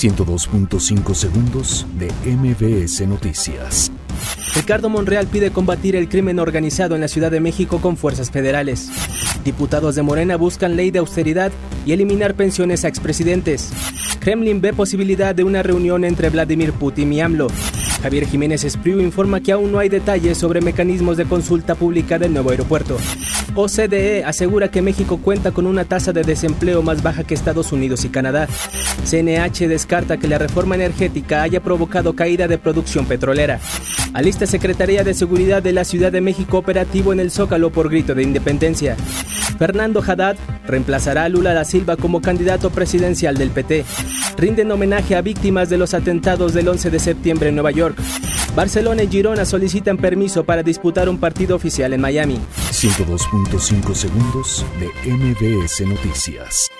102.5 segundos de MBS Noticias. Ricardo Monreal pide combatir el crimen organizado en la Ciudad de México con fuerzas federales. Diputados de Morena buscan ley de austeridad y eliminar pensiones a expresidentes. Kremlin ve posibilidad de una reunión entre Vladimir Putin y AMLO. Javier Jiménez Espriu informa que aún no hay detalles sobre mecanismos de consulta pública del nuevo aeropuerto. OCDE asegura que México cuenta con una tasa de desempleo más baja que Estados Unidos y Canadá. CNH descarta que la reforma energética haya provocado caída de producción petrolera. Alista Secretaría de Seguridad de la Ciudad de México operativo en el Zócalo por grito de independencia. Fernando Haddad reemplazará a Lula da Silva como candidato presidencial del PT. Rinden homenaje a víctimas de los atentados del 11 de septiembre en Nueva York. Barcelona y Girona solicitan permiso para disputar un partido oficial en Miami. 102.5 segundos de MBS Noticias.